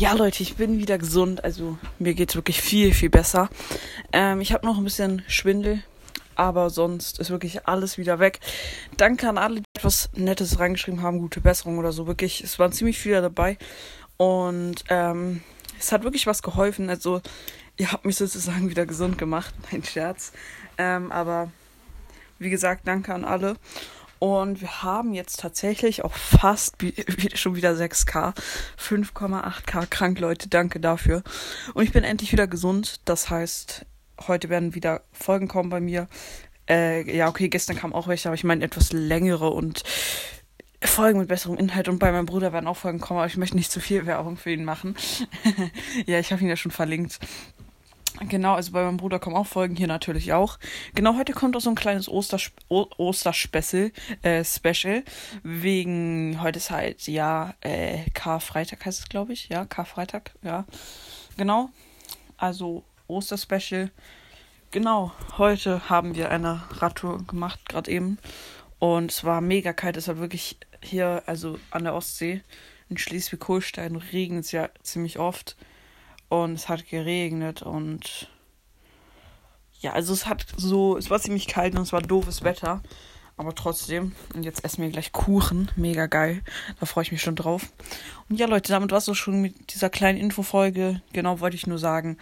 Ja, Leute, ich bin wieder gesund. Also mir geht's wirklich viel, viel besser. Ähm, ich habe noch ein bisschen Schwindel, aber sonst ist wirklich alles wieder weg. Danke an alle, die etwas Nettes reingeschrieben haben, gute Besserung oder so. Wirklich, es waren ziemlich viele dabei. Und ähm, es hat wirklich was geholfen. Also, ihr habt mich sozusagen wieder gesund gemacht. Mein Scherz. Ähm, aber wie gesagt, danke an alle. Und wir haben jetzt tatsächlich auch fast schon wieder 6K. 5,8K krank, Leute. Danke dafür. Und ich bin endlich wieder gesund. Das heißt, heute werden wieder Folgen kommen bei mir. Äh, ja, okay, gestern kam auch welche, aber ich meine etwas längere und Folgen mit besserem Inhalt. Und bei meinem Bruder werden auch Folgen kommen, aber ich möchte nicht zu viel Werbung für ihn machen. ja, ich habe ihn ja schon verlinkt. Genau, also bei meinem Bruder kommen auch Folgen, hier natürlich auch. Genau, heute kommt auch so ein kleines Osters Osterspecial, äh, Special, wegen, heute ist halt, ja, äh, Karfreitag heißt es, glaube ich, ja, Karfreitag, ja, genau, also Osterspecial. Genau, heute haben wir eine Radtour gemacht, gerade eben, und es war mega kalt, es war wirklich hier, also an der Ostsee, in Schleswig-Holstein regnet es ja ziemlich oft und es hat geregnet und ja, also es hat so, es war ziemlich kalt und es war doofes Wetter. Aber trotzdem. Und jetzt essen wir gleich Kuchen. Mega geil. Da freue ich mich schon drauf. Und ja, Leute, damit war es schon mit dieser kleinen Infofolge. Genau wollte ich nur sagen.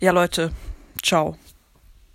Ja, Leute, ciao.